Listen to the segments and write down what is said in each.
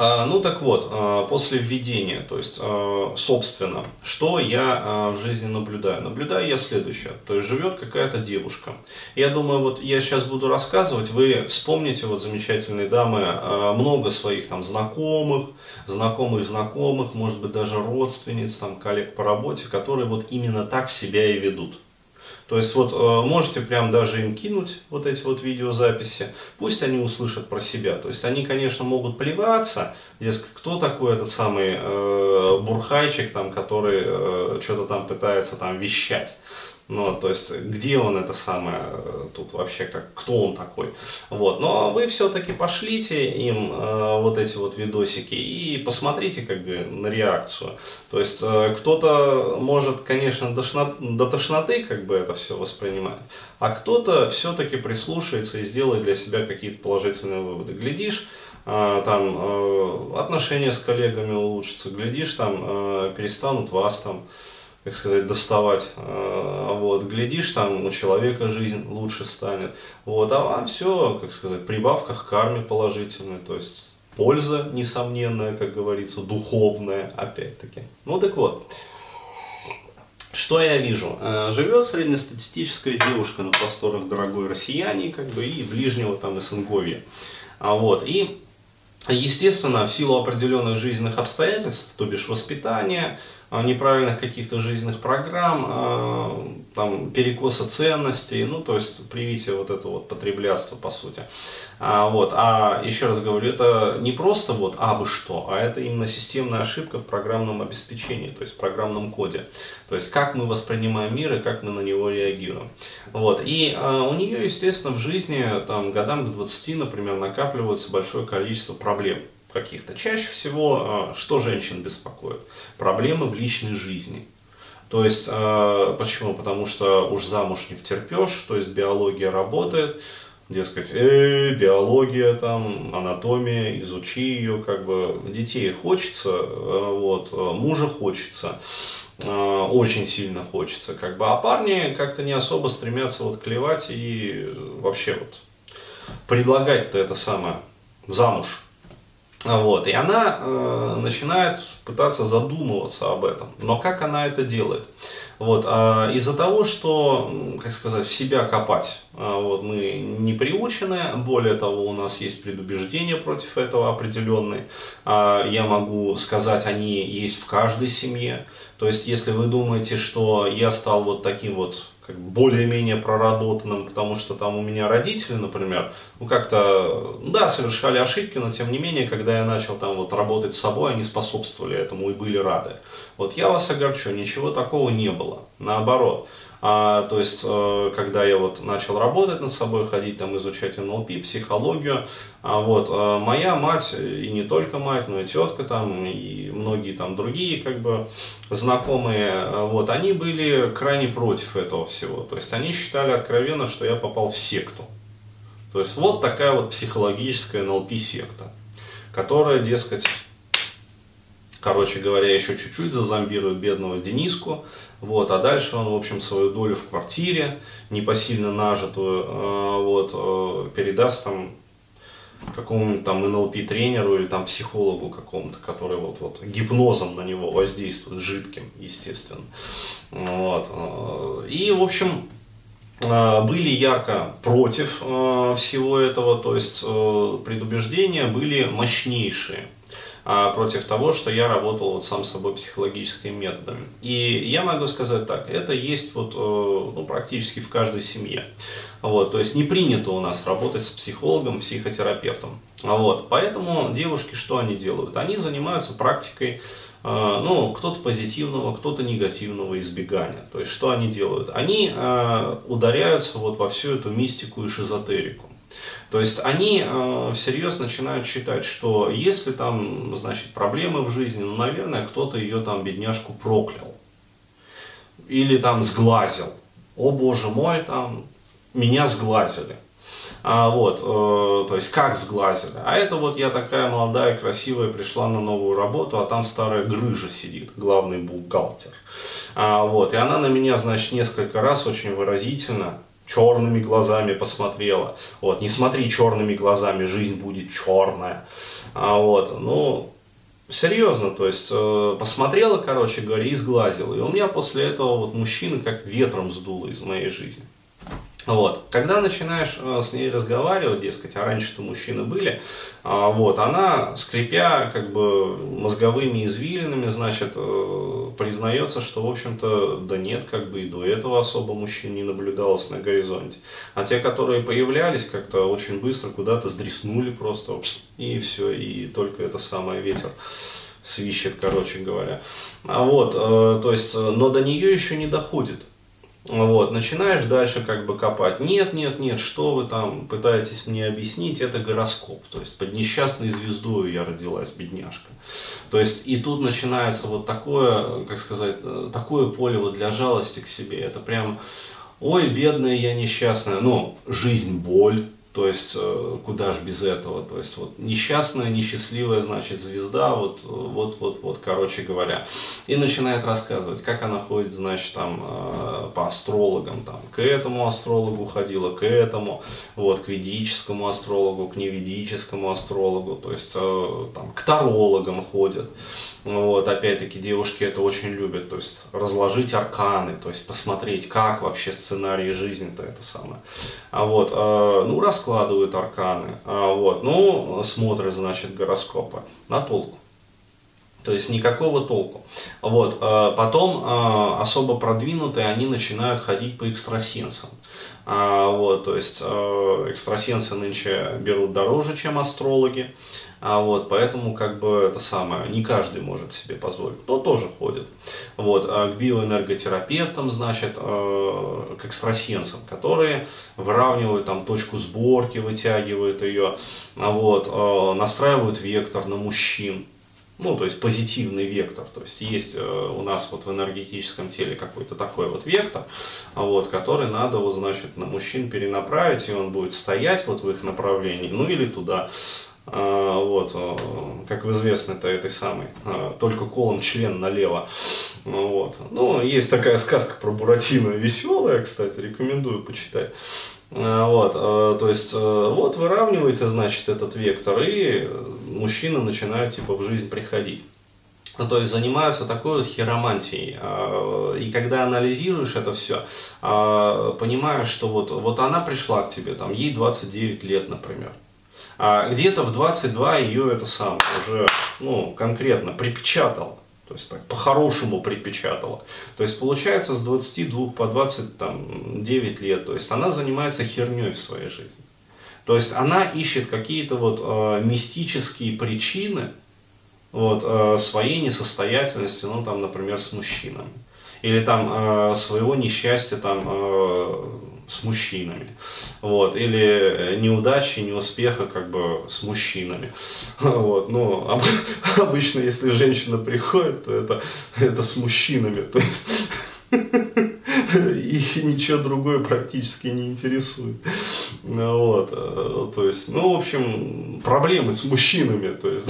А, ну так вот, а, после введения, то есть, а, собственно, что я в жизни наблюдаю? Наблюдаю я следующее. То есть живет какая-то девушка. Я думаю, вот я сейчас буду рассказывать, вы вспомните, вот замечательные дамы, много своих там знакомых, знакомых знакомых, может быть даже родственниц, там коллег по работе, которые вот именно так себя и ведут. То есть вот э, можете прям даже им кинуть вот эти вот видеозаписи, пусть они услышат про себя. То есть они, конечно, могут плеваться, дескать, кто такой этот самый э, бурхайчик, там, который э, что-то там пытается там вещать. Ну, то есть, где он это самое, тут вообще, как, кто он такой. Вот. Но вы все-таки пошлите им э, вот эти вот видосики и посмотрите как бы на реакцию. То есть, э, кто-то может, конечно, до, тошноты как бы это все воспринимать, а кто-то все-таки прислушается и сделает для себя какие-то положительные выводы. Глядишь, э, там э, отношения с коллегами улучшатся, глядишь, там э, перестанут вас там как сказать, доставать. А, вот, глядишь, там у человека жизнь лучше станет. Вот, а вам все, как сказать, прибавка к карме положительная, то есть польза несомненная, как говорится, духовная, опять-таки. Ну так вот, что я вижу? А, живет среднестатистическая девушка на просторах дорогой россияне, как бы, и ближнего там СНГовья. А вот, и Естественно, в силу определенных жизненных обстоятельств, то бишь воспитания, неправильных каких-то жизненных программ, а, там, перекоса ценностей, ну, то есть привитие вот этого вот потреблятства, по сути. А, вот, а еще раз говорю, это не просто вот а бы что, а это именно системная ошибка в программном обеспечении, то есть в программном коде. То есть как мы воспринимаем мир и как мы на него реагируем. Вот, и а, у нее, естественно, в жизни там, годам к 20, например, накапливается большое количество проблем каких-то. Чаще всего, а, что женщин беспокоит? Проблемы в личной жизни. То есть, а, почему? Потому что уж замуж не втерпешь, то есть биология работает, дескать, э, биология, там, анатомия, изучи ее, как бы, детей хочется, а, вот, мужа хочется, очень сильно хочется, как бы, а парни как-то не особо стремятся вот клевать и вообще вот предлагать-то это самое замуж вот, и она э, начинает пытаться задумываться об этом. Но как она это делает? Вот, э, из-за того, что, как сказать, в себя копать э, вот, мы не приучены, более того, у нас есть предубеждения против этого определенные. Э, я могу сказать, они есть в каждой семье. То есть, если вы думаете, что я стал вот таким вот как более-менее проработанным, потому что там у меня родители, например, ну как-то, да, совершали ошибки, но тем не менее, когда я начал там вот работать с собой, они способствовали этому и были рады. Вот я вас огорчу, ничего такого не было, наоборот. А, то есть, э, когда я вот начал работать над собой, ходить там изучать НЛП, психологию, а вот э, моя мать, и не только мать, но и тетка там, и многие там другие как бы знакомые, э, вот, они были крайне против этого всего. То есть, они считали откровенно, что я попал в секту. То есть, вот такая вот психологическая НЛП-секта, которая, дескать, короче говоря, еще чуть-чуть зазомбирует бедного Дениску, вот, а дальше он, в общем, свою долю в квартире, непосильно нажитую, э, вот, э, передаст там какому-нибудь там НЛП-тренеру или там психологу какому-то, который вот, вот гипнозом на него воздействует, жидким, естественно. Вот. Э, и, в общем, были ярко против всего этого, то есть предубеждения были мощнейшие. А, против того, что я работал вот сам собой психологическими методами. И я могу сказать так, это есть вот, э, ну, практически в каждой семье. Вот, то есть не принято у нас работать с психологом, психотерапевтом. Вот, поэтому девушки что они делают? Они занимаются практикой э, ну, кто-то позитивного, кто-то негативного избегания. То есть, что они делают? Они э, ударяются вот во всю эту мистику и шизотерику. То есть они э, всерьез начинают считать, что если там, значит, проблемы в жизни, ну, наверное, кто-то ее там, бедняжку, проклял. Или там сглазил. О боже мой, там, меня сглазили. А, вот, э, то есть как сглазили. А это вот я такая молодая, красивая, пришла на новую работу, а там старая грыжа сидит, главный бухгалтер. А, вот, и она на меня, значит, несколько раз очень выразительно черными глазами посмотрела. Вот, не смотри черными глазами, жизнь будет черная. А вот, ну, серьезно, то есть э, посмотрела, короче говоря, и сглазила. И у меня после этого вот мужчина как ветром сдуло из моей жизни. Вот. Когда начинаешь э, с ней разговаривать, дескать, а раньше-то мужчины были, а, вот, она, скрипя как бы мозговыми извилинами, значит, э, признается, что, в общем-то, да нет, как бы и до этого особо мужчин не наблюдалось на горизонте. А те, которые появлялись, как-то очень быстро куда-то сдреснули просто, и все, и только это самое ветер свищет, короче говоря. А вот, э, то есть, но до нее еще не доходит. Вот, начинаешь дальше как бы копать. Нет, нет, нет, что вы там пытаетесь мне объяснить, это гороскоп. То есть под несчастной звездой я родилась, бедняжка. То есть и тут начинается вот такое, как сказать, э, такое поле вот для жалости к себе. Это прям, ой, бедная я несчастная, ну, жизнь, боль, то есть, э, куда же без этого? То есть, вот несчастная, несчастливая, значит, звезда, вот, вот, вот, вот, короче говоря. И начинает рассказывать, как она ходит, значит, там, э, по астрологам, там, к этому астрологу ходила, к этому, вот, к ведическому астрологу, к неведическому астрологу, то есть, э, там, к тарологам ходят. Вот, опять-таки, девушки это очень любят, то есть разложить арканы, то есть посмотреть, как вообще сценарий жизни-то это самое. А вот, э, ну, раскладывают арканы, а вот, ну, смотрят, значит, гороскопы на толку. То есть никакого толку. Вот, э, потом э, особо продвинутые, они начинают ходить по экстрасенсам. А, вот, то есть э, экстрасенсы нынче берут дороже, чем астрологи. А вот, поэтому, как бы, это самое, не каждый может себе позволить. Кто тоже ходит. Вот, а к биоэнерготерапевтам, значит, э, к экстрасенсам, которые выравнивают там точку сборки, вытягивают ее, вот, э, настраивают вектор на мужчин. Ну, то есть позитивный вектор. То есть есть э, у нас вот в энергетическом теле какой-то такой вот вектор, вот, который надо, вот, значит, на мужчин перенаправить, и он будет стоять вот в их направлении, ну или туда. А, вот, э, как в известной-то этой самой, э, только колом член налево. Вот. Ну, есть такая сказка про Буратино, веселая, кстати, рекомендую почитать. А, вот, то есть, вот выравниваете, значит, этот вектор, и мужчина начинает, типа, в жизнь приходить. Ну, то есть занимаются такой вот хиромантией. А, и когда анализируешь это все, понимаешь, что вот, вот она пришла к тебе, там, ей 29 лет, например. А где-то в 22 ее это самое уже, ну, конкретно припечатал. То есть так по-хорошему припечатала. То есть получается с 22 по 29 лет. То есть она занимается херней в своей жизни. То есть она ищет какие-то вот э, мистические причины вот, э, своей несостоятельности, ну там, например, с мужчинами. Или там э, своего несчастья там э, с мужчинами. Вот. Или э, неудачи, неуспеха как бы с мужчинами. Вот. Ну, об, обычно, если женщина приходит, то это, это с мужчинами. То есть их ничего другое практически не интересует. Вот, э, то есть, ну, в общем, проблемы с мужчинами, то есть,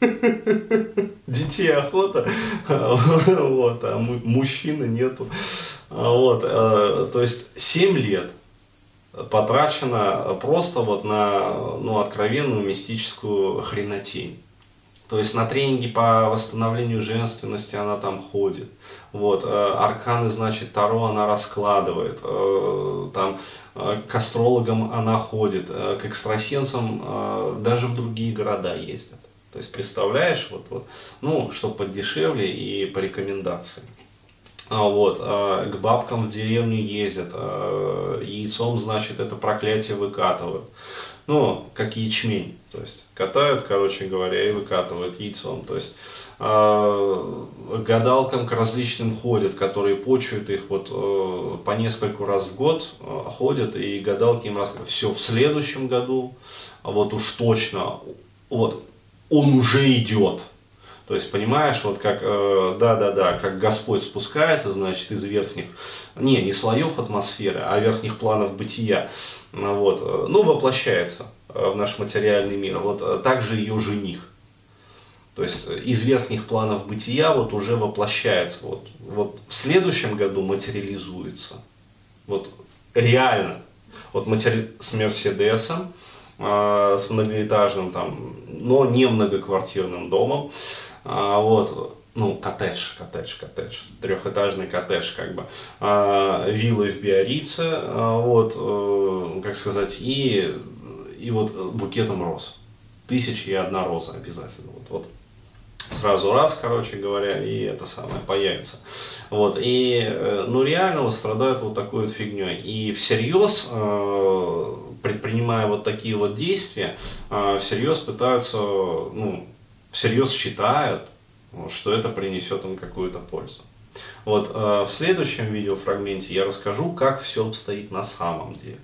детей охота, вот, а мужчины нету. Вот, э, то есть 7 лет потрачено просто вот на ну, откровенную мистическую хренотень. То есть на тренинги по восстановлению женственности она там ходит. Вот, э, арканы, значит, Таро она раскладывает. Э, там к астрологам она ходит, к экстрасенсам даже в другие города ездят. То есть представляешь, вот, вот, ну, что подешевле и по рекомендациям. А, вот, к бабкам в деревню ездят, яйцом, значит, это проклятие выкатывают. Ну, как ячмень, то есть катают, короче говоря, и выкатывают яйцом. То есть гадалкам к различным ходят, которые почуют их вот по нескольку раз в год ходят, и гадалки им рассказывают, все, в следующем году, вот уж точно, вот, он уже идет, то есть, понимаешь, вот как, э, да-да-да, как Господь спускается, значит, из верхних, не, не слоев атмосферы, а верхних планов бытия, ну вот, э, ну, воплощается э, в наш материальный мир. Вот также ее жених. То есть из верхних планов бытия вот уже воплощается. Вот, вот в следующем году материализуется. Вот реально. Вот матери... с Мерседесом, э, с многоэтажным там, но не многоквартирным домом, а, вот, ну, коттедж, коттедж, коттедж, трехэтажный коттедж, как бы, а, виллы в Биорице, а, вот, а, как сказать, и, и вот букетом роз. Тысяча и одна роза обязательно. Вот, вот сразу раз, короче говоря, и это самое появится. Вот, и, э, ну, реально вот страдают вот такой вот фигней. И всерьез, э, предпринимая вот такие вот действия, э, всерьез пытаются, ну, всерьез считают, что это принесет им какую-то пользу. Вот в следующем видеофрагменте я расскажу, как все обстоит на самом деле.